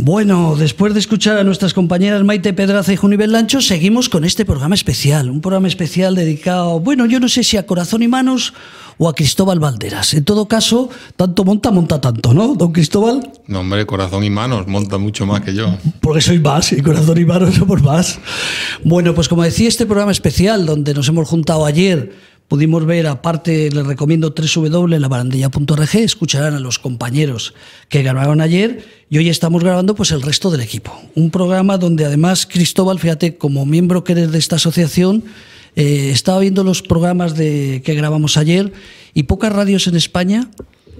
Bueno, después de escuchar a nuestras compañeras Maite Pedraza y Junivel Lancho, seguimos con este programa especial. Un programa especial dedicado, bueno, yo no sé si a Corazón y Manos o a Cristóbal Valderas. En todo caso, tanto monta, monta tanto, ¿no, don Cristóbal? No, hombre, Corazón y Manos monta mucho más que yo. Porque soy más, y Corazón y Manos somos más. Bueno, pues como decía, este programa especial donde nos hemos juntado ayer pudimos ver, aparte, les recomiendo www.labarandilla.org, escucharán a los compañeros que grabaron ayer y hoy estamos grabando pues el resto del equipo. Un programa donde además Cristóbal, fíjate, como miembro que eres de esta asociación, eh, estaba viendo los programas de, que grabamos ayer y pocas radios en España,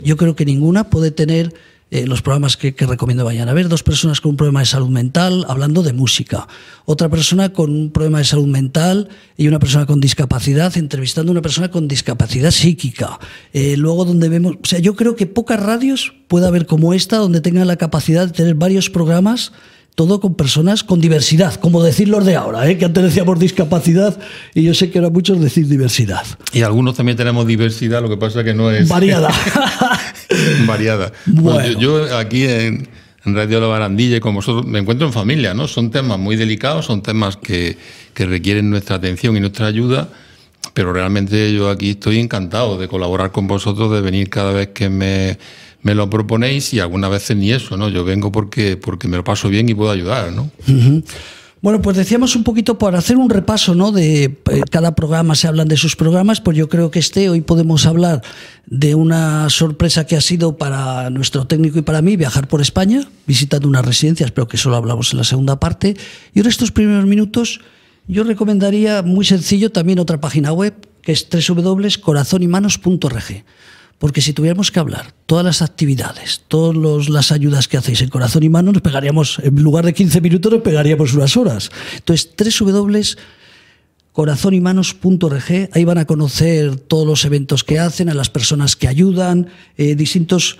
yo creo que ninguna puede tener eh, los programas que, recomiendo vayan a ver. Dos personas con un problema de salud mental hablando de música. Otra persona con un problema de salud mental y una persona con discapacidad entrevistando a una persona con discapacidad psíquica. Eh, luego donde vemos, o sea, yo creo que pocas radios puede haber como esta donde tengan la capacidad de tener varios programas todo con personas con diversidad, como decir los de ahora, ¿eh? que antes decíamos discapacidad y yo sé que ahora muchos decir diversidad. Y algunos también tenemos diversidad, lo que pasa que no es... Variada. Variada. Bueno. yo, aquí en, Radio La Barandilla y con vosotros me encuentro en familia, ¿no? Son temas muy delicados, son temas que, que requieren nuestra atención y nuestra ayuda, pero realmente yo aquí estoy encantado de colaborar con vosotros, de venir cada vez que me me lo proponéis y algunas veces ni eso, ¿no? Yo vengo porque, porque me lo paso bien y puedo ayudar, ¿no? Bueno, pues decíamos un poquito para hacer un repaso, ¿no? De eh, cada programa se hablan de sus programas, pues yo creo que este hoy podemos hablar de una sorpresa que ha sido para nuestro técnico y para mí viajar por España, visitando unas residencias, pero que solo hablamos en la segunda parte. Y ahora estos primeros minutos yo recomendaría muy sencillo también otra página web que es www.corazonymanos.org porque si tuviéramos que hablar todas las actividades, todas las ayudas que hacéis en corazón y mano, nos pegaríamos, en lugar de 15 minutos, nos pegaríamos unas horas. Entonces, www.corazonymanos.org, ahí van a conocer todos los eventos que hacen, a las personas que ayudan, eh, distintos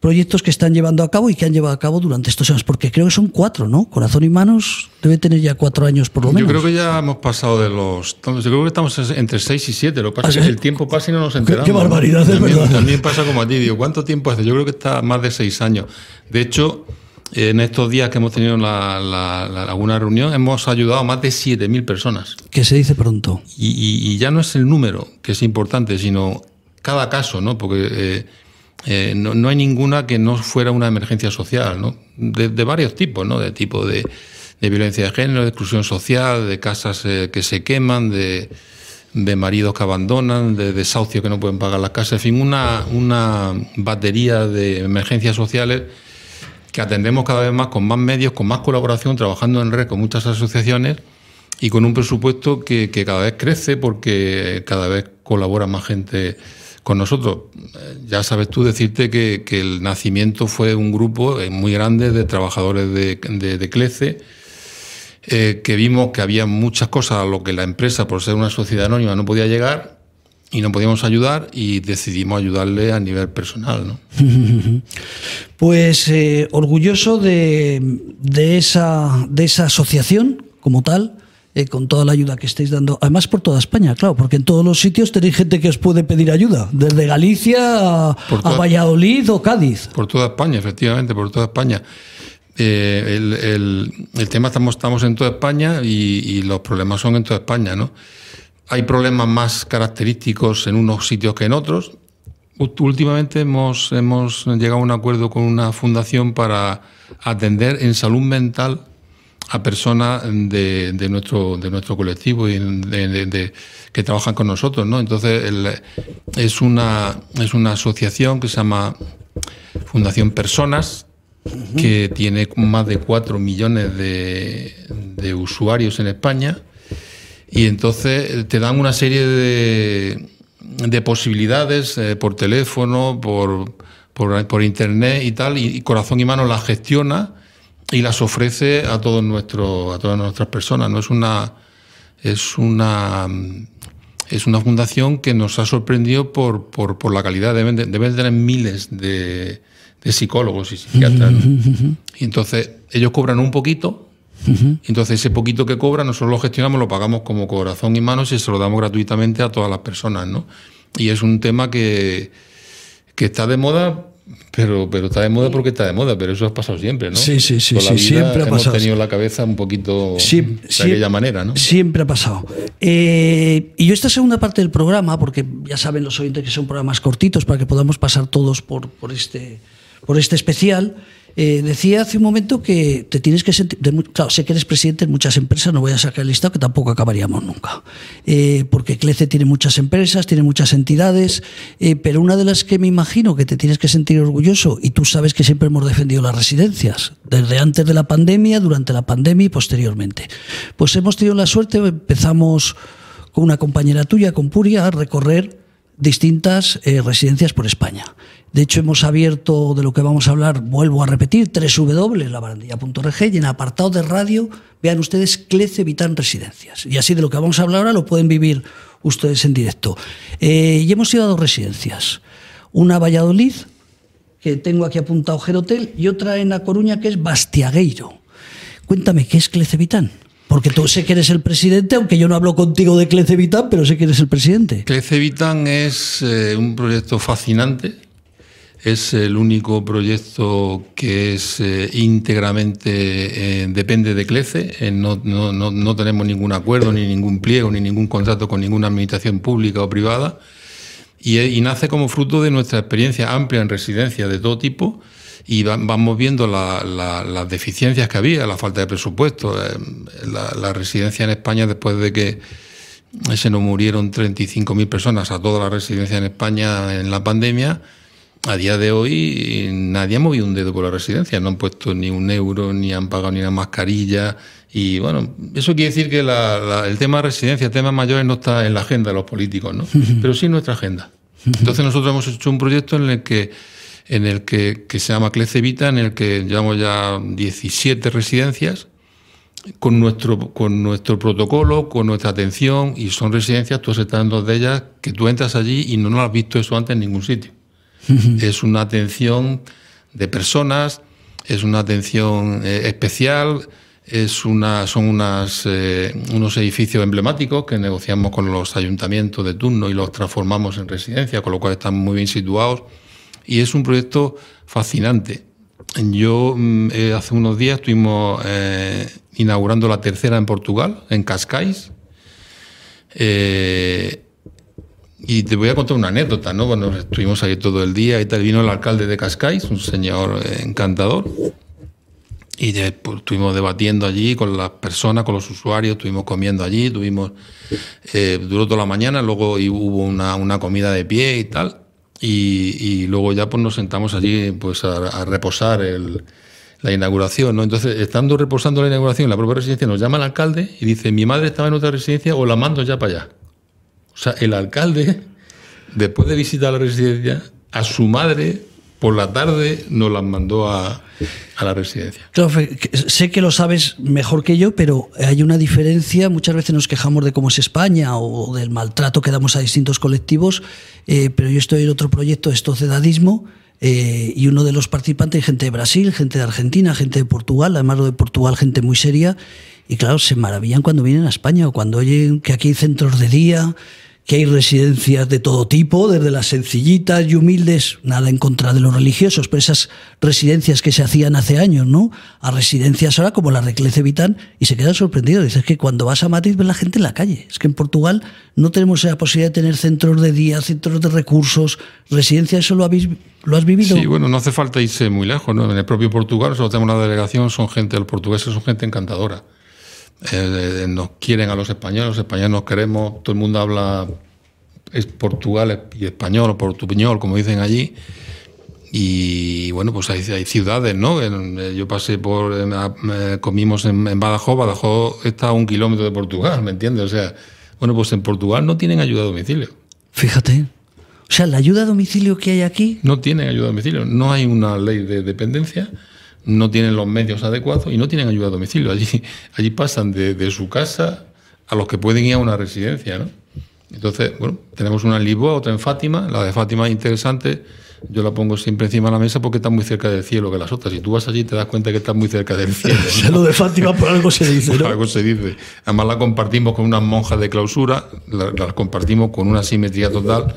proyectos que están llevando a cabo y que han llevado a cabo durante estos años, porque creo que son cuatro, ¿no? Corazón y Manos debe tener ya cuatro años por lo menos. Yo creo que ya hemos pasado de los... Yo creo que estamos entre seis y siete, lo que pasa es que el tiempo pasa y no nos enteramos. Qué, barbaridad, es verdad. También pasa como a ti, digo, ¿cuánto tiempo hace? Yo creo que está más de seis años. De hecho, en estos días que hemos tenido la, alguna reunión, hemos ayudado a más de 7.000 personas. Que se dice pronto. Y, ya no es el número que es importante, sino cada caso, ¿no? Porque... Eh, eh, no, hay ninguna que no fuera una emergencia social, ¿no? De, varios tipos, ¿no? De tipo de, violencia de género, de exclusión social, de casas eh, que se queman, de, maridos que abandonan, de desahucios que no pueden pagar las casas, en fin, una, una batería de emergencias sociales que atendemos cada vez más con más medios, con más colaboración, trabajando en red con muchas asociaciones y con un presupuesto que, que cada vez crece porque cada vez colabora más gente con nosotros. Eh, ya sabes tú decirte que, el nacimiento fue un grupo eh, muy grande de trabajadores de, de, CLECE, eh, que vimos que había muchas cosas a lo que la empresa, por ser una sociedad anónima, no podía llegar y no podíamos ayudar y decidimos ayudarle a nivel personal. ¿no? Pues orgulloso de, de, esa, de esa asociación como tal eh, con toda la ayuda que estáis dando, además por toda España, claro, porque en todos los sitios tenéis gente que os puede pedir ayuda, desde Galicia a, Valladolid o Cádiz. Por toda España, efectivamente, por toda España. Eh, el, tema estamos, estamos en toda España y, los problemas son en toda España, ¿no? Hay problemas más característicos en unos sitios que en otros. Últimamente hemos, hemos llegado a un acuerdo con una fundación para atender en salud mental a personas de, de, nuestro, de nuestro colectivo y de, que trabajan con nosotros. ¿no? Entonces, es, una, es una asociación que se llama Fundación Personas, que tiene más de 4 millones de, usuarios en España. Y entonces te dan una serie de, de posibilidades eh, por teléfono, por, por, internet y tal, y, y Corazón y Mano la gestiona y las ofrece a todos nuestros, a todas nuestras personas. No es una es una es una fundación que nos ha sorprendido por, por, la calidad. Deben, de, tener miles de, psicólogos y psiquiatras. Y entonces ellos cobran un poquito. Entonces ese poquito que cobran nosotros lo gestionamos, lo pagamos como corazón y manos y se lo damos gratuitamente a todas las personas. ¿no? Y es un tema que, que está de moda pero, pero está de moda porque está de moda, pero eso ha pasado siempre, ¿no? Sí, sí, sí, Toda la sí, vida siempre ha hemos pasado. tenido la cabeza un poquito de aquella manera, ¿no? Siempre ha pasado. Eh, y yo esta segunda parte del programa, porque ya saben los oyentes que son programas cortitos para que podamos pasar todos por, por, este, por este especial, eh, decía hace un momento que te tienes que sentir... de claro, sé que eres presidente en muchas empresas, no voy a sacar el listado que tampoco acabaríamos nunca. Eh, porque CLECE tiene muchas empresas, tiene muchas entidades, eh, pero una de las que me imagino que te tienes que sentir orgulloso, y tú sabes que siempre hemos defendido las residencias, desde antes de la pandemia, durante la pandemia y posteriormente. Pues hemos tenido la suerte, empezamos con una compañera tuya, con Puria, a recorrer distintas eh, residencias por España. De hecho, hemos abierto de lo que vamos a hablar, vuelvo a repetir, www.labarandilla.org y en apartado de radio, vean ustedes Clece Vitan Residencias. Y así de lo que vamos a hablar ahora lo pueden vivir ustedes en directo. Eh, y hemos ido a dos residencias. Una a Valladolid, que tengo aquí apuntado Gerotel, y otra en A Coruña, que es Bastiagueiro. Cuéntame, ¿qué es Clece Vitan? Porque tú sé que eres el presidente, aunque yo no hablo contigo de Clece Vitan, pero sé que eres el presidente. Clece Vitan es eh, un proyecto fascinante. Es el único proyecto que es eh, íntegramente eh, depende de Clece. Eh, no, no- no- no tenemos ningún acuerdo, ni ningún pliego, ni ningún contrato con ninguna administración pública o privada. Y, nace como fruto de nuestra experiencia amplia en residencias de todo tipo y va- vamos viendo la- la- las deficiencias que había, la falta de presupuesto. la, la residencia en España, después de que se nos murieron 35.000 personas a toda la residencia en España en la pandemia, a día de hoy nadie ha movido un dedo por la residencia, no han puesto ni un euro, ni han pagado ni una mascarilla. Y bueno, eso quiere decir que la- la- el tema de residencia, temas mayores, no está en la agenda de los políticos, ¿no? pero sí en nuestra agenda. Entonces nosotros hemos hecho un proyecto en el que, en el que, que se llama Clece Vita, en el que llevamos ya 17 residencias con nuestro, con nuestro protocolo, con nuestra atención, y son residencias, tú estado en dos de ellas, que tú entras allí y no, no has visto eso antes en ningún sitio. es una atención de personas, es una atención eh, especial, es una, son unas, eh, unos edificios emblemáticos que negociamos con los ayuntamientos de turno y los transformamos en residencia, con lo cual están muy bien situados. Y es un proyecto fascinante. Yo mm, eh, hace unos días estuvimos inaugurando la tercera en Portugal, en Cascais. Y te voy a contar una anécdota, ¿no? Bueno, estuvimos ahí todo el día y tal. Vino el alcalde de Cascais, un señor encantador. Y de- pues, estuvimos debatiendo allí con las personas, con los usuarios, estuvimos comiendo allí, tuvimos, eh, duró toda la mañana, luego hubo una, una comida de pie y tal. Y, y luego ya pues nos sentamos allí pues a, a reposar el- la inauguración, ¿no? Entonces, estando reposando la inauguración en la propia residencia, nos llama el alcalde y dice, mi madre estaba en otra residencia o la mando ya para allá. O sea, el alcalde, después de visitar la residencia, a su madre por la tarde nos las mandó a, a la residencia. Sé que lo sabes mejor que yo, pero hay una diferencia. Muchas veces nos quejamos de cómo es España o del maltrato que damos a distintos colectivos, eh, pero yo estoy en otro proyecto, esto Cedadismo, eh, y uno de los participantes, gente de Brasil, gente de Argentina, gente de Portugal, además de Portugal, gente muy seria, y claro, se maravillan cuando vienen a España o cuando oyen que aquí hay centros de día, que hay residencias de todo tipo, desde las sencillitas y humildes, nada en contra de los religiosos, pero esas residencias que se hacían hace años, ¿no? A residencias ahora como la de Clece Vitán, y se quedan sorprendidos. Dices que cuando vas a Madrid ves la gente en la calle. Es que en Portugal no tenemos esa posibilidad de tener centros de día, centros de recursos, residencias, ¿eso lo, habéis, lo has vivido? Sí, bueno, no hace falta irse muy lejos, ¿no? En el propio Portugal, nosotros tenemos una delegación, son gente, los portugueses son gente encantadora. Eh, eh, nos quieren a los españoles, los españoles nos queremos, todo el mundo habla es Portugal y español o portuñol, como dicen allí. Y bueno, pues hay, hay ciudades, ¿no? Eh, yo pasé por, eh, comimos en, en Badajoz, Badajoz está a un kilómetro de Portugal, ¿me entiendes? O sea, bueno, pues en Portugal no tienen ayuda a domicilio. Fíjate. O sea, la ayuda a domicilio que hay aquí, No tienen ayuda a domicilio. No hay una ley de dependencia, no tienen los medios adecuados y no tienen ayuda a domicilio. Allí, allí pasan de, de su casa a los que pueden ir a una residencia, ¿no? Entonces, bueno, tenemos una en Lisboa, otra en Fátima. La de Fátima es interesante. Yo la pongo siempre encima de la mesa porque está muy cerca del cielo que las otras. Si tú vas allí te das cuenta que está muy cerca del cielo. ¿no? o sea, lo de Fátima por algo se dice, Por ¿no? algo se dice. Además la compartimos con unas monjas de clausura, la, la compartimos con una simetría total,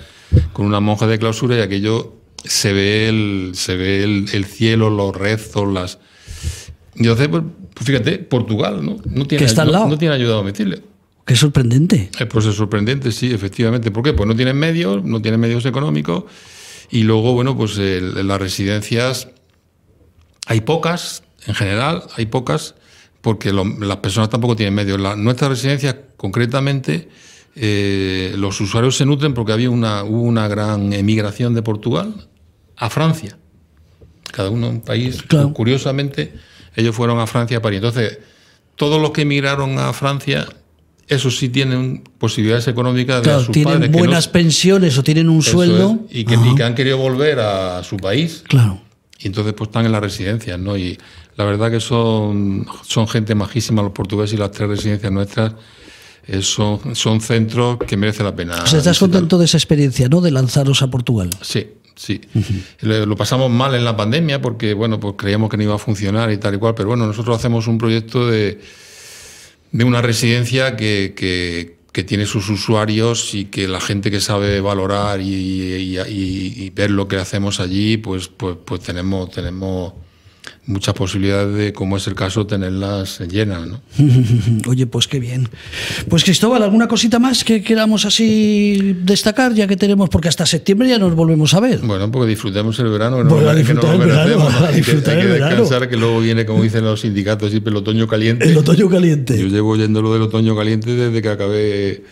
con unas monjas de clausura y aquello se ve el, se ve el, cielo, los rezos, las... Entonces, pues, fíjate, Portugal, ¿no? No tiene, está al lado. No, tiene ayuda domicilio. Qué sorprendente. Eh, pues es sorprendente, sí, efectivamente. ¿Por qué? Pues no tienen medios, no tienen medios económicos y luego, bueno, pues las residencias hay pocas, en general, hay pocas, porque las personas tampoco tienen medios. La, nuestra residencia, concretamente, eh, los usuarios se nutren porque había una, hubo una gran emigración de Portugal a Francia. Cada uno un país. Curiosamente, ellos fueron a Francia a París. Entonces, todos los que emigraron a Francia, esos sí tienen posibilidades económicas de a sus tienen buenas pensiones o tienen un sueldo. y, que, y, que, han querido volver a su país. Claro. Y entonces pues están en las residencias, ¿no? Y la verdad que son, son gente majísima los portugueses y las tres residencias nuestras eh, son, son centros que merecen la pena. O sea, estás contento de esa experiencia, ¿no? De lanzaros a Portugal. Sí, sí. Lo pasamos mal en la pandemia porque, bueno, pues creíamos que no iba a funcionar y tal y cual, pero bueno, nosotros hacemos un proyecto de, de una residencia que, que que tiene sus usuarios y que la gente que sabe valorar y, ver lo que hacemos allí, pues, pues, pues tenemos, tenemos muchas posibilidades de, como es el caso, tenerlas llenas. ¿no? Oye, pues qué bien. Pues Cristóbal, ¿alguna cosita más que queramos así destacar, ya que tenemos, porque hasta septiembre ya nos volvemos a ver? Bueno, porque disfrutemos el verano, ¿no? Bueno, disfrutar el verano, hay que, descansar, que luego viene, como dicen los sindicatos, siempre el otoño caliente. El otoño caliente. Yo llevo oyendo lo del otoño caliente desde que acabé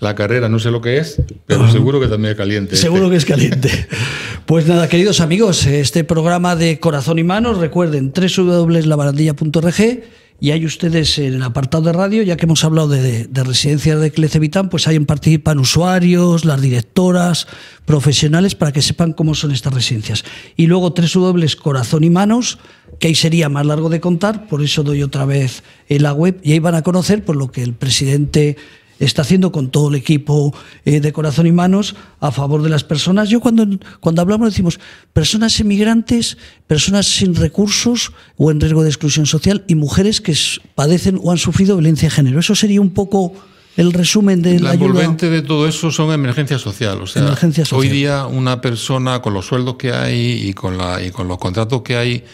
la carrera, no sé lo que es, pero seguro que también es caliente. Seguro que es caliente. Pues nada, queridos amigos, este programa de Corazón y Manos, recuerden www.labarandilla.org y hay ustedes en el apartado de radio, ya que hemos hablado de, residencias de Clecevitán, pues ahí participan usuarios, las directoras, profesionales, para que sepan cómo son estas residencias. Y luego www Corazón y Manos, que ahí sería más largo de contar, por eso doy otra vez en la web, y ahí van a conocer por lo que el presidente está haciendo con todo el equipo eh, de corazón y manos a favor de las personas. Yo cuando, cuando hablamos decimos personas emigrantes, personas sin recursos o en riesgo de exclusión social y mujeres que padecen o han sufrido violencia de género. Eso sería un poco el resumen de la, la envolvente de todo eso son emergencias social. O sea, hoy día una persona con los sueldos que hay y con, la, y con los contratos que hay,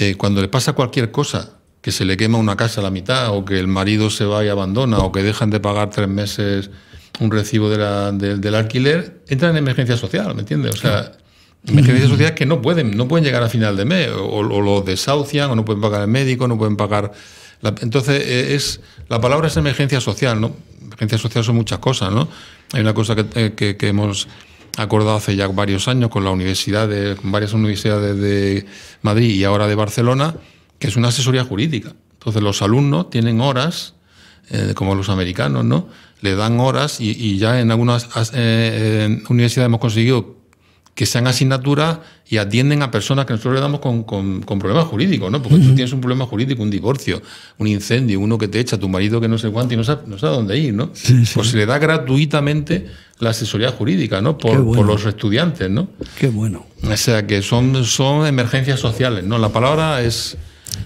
eh, cuando le pasa cualquier cosa, que se le quema una casa a la mitad, o que el marido se va y abandona, o que dejan de pagar tres meses un recibo del alquiler, entran en emergencia social, ¿me entiendes? O sea, emergencias sociales que no pueden, no pueden llegar a final de mes, o, lo desahucian, o no pueden pagar el médico, no pueden pagar... entonces, eh, es la palabra es emergencia social, ¿no? Emergencia social son muchas cosas, ¿no? Hay una cosa que, eh, que, que hemos acordado hace ya varios años con la universidad, con varias universidades de Madrid y ahora de Barcelona, que es una asesoría jurídica. Entonces los alumnos tienen horas, eh, como los americanos, ¿no? Le dan horas y, ya en algunas eh, universidades hemos conseguido que sean asignaturas y atienden a personas que nosotros le damos con, con, problemas jurídicos, ¿no? Porque tú tienes un problema jurídico, un divorcio, un incendio, uno que te echa, tu marido que no sé cuánto y no sabe, no sabe dónde ir, ¿no? Pues se le da gratuitamente la asesoría jurídica, ¿no? Por, por, los estudiantes, ¿no? Qué bueno. O sea que son, son emergencias sociales, ¿no? La palabra es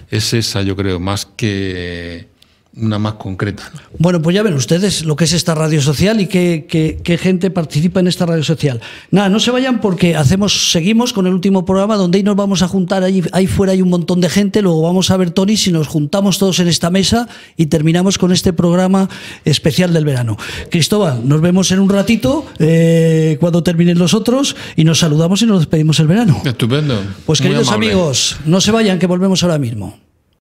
es esa, yo creo, más que una más concreta. Bueno, pues ya ven ustedes lo que es esta radio social y qué, qué, gente participa en esta radio social. Nada, no se vayan porque hacemos, seguimos con el último programa donde ahí nos vamos a juntar, ahí, ahí fuera hay un montón de gente, luego vamos a ver Tony si nos juntamos todos en esta mesa y terminamos con este programa especial del verano. Cristóbal, nos vemos en un ratito eh, cuando terminen los otros y nos saludamos y nos despedimos el verano. Estupendo. Pues queridos amigos, no se vayan que volvemos ahora mismo.